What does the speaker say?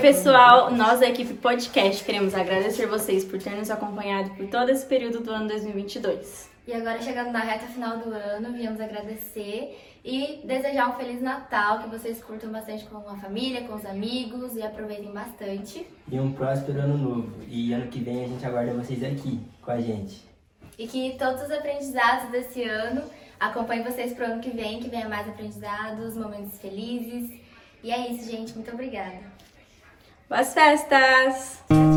pessoal, nós da equipe podcast queremos agradecer vocês por terem nos acompanhado por todo esse período do ano 2022. E agora, chegando na reta final do ano, viemos agradecer e desejar um Feliz Natal, que vocês curtam bastante com a família, com os amigos e aproveitem bastante. E um próspero ano novo. E ano que vem a gente aguarda vocês aqui com a gente. E que todos os aprendizados desse ano acompanhem vocês pro ano que vem, que venha mais aprendizados, momentos felizes. E é isso, gente. Muito obrigada. Boas festas!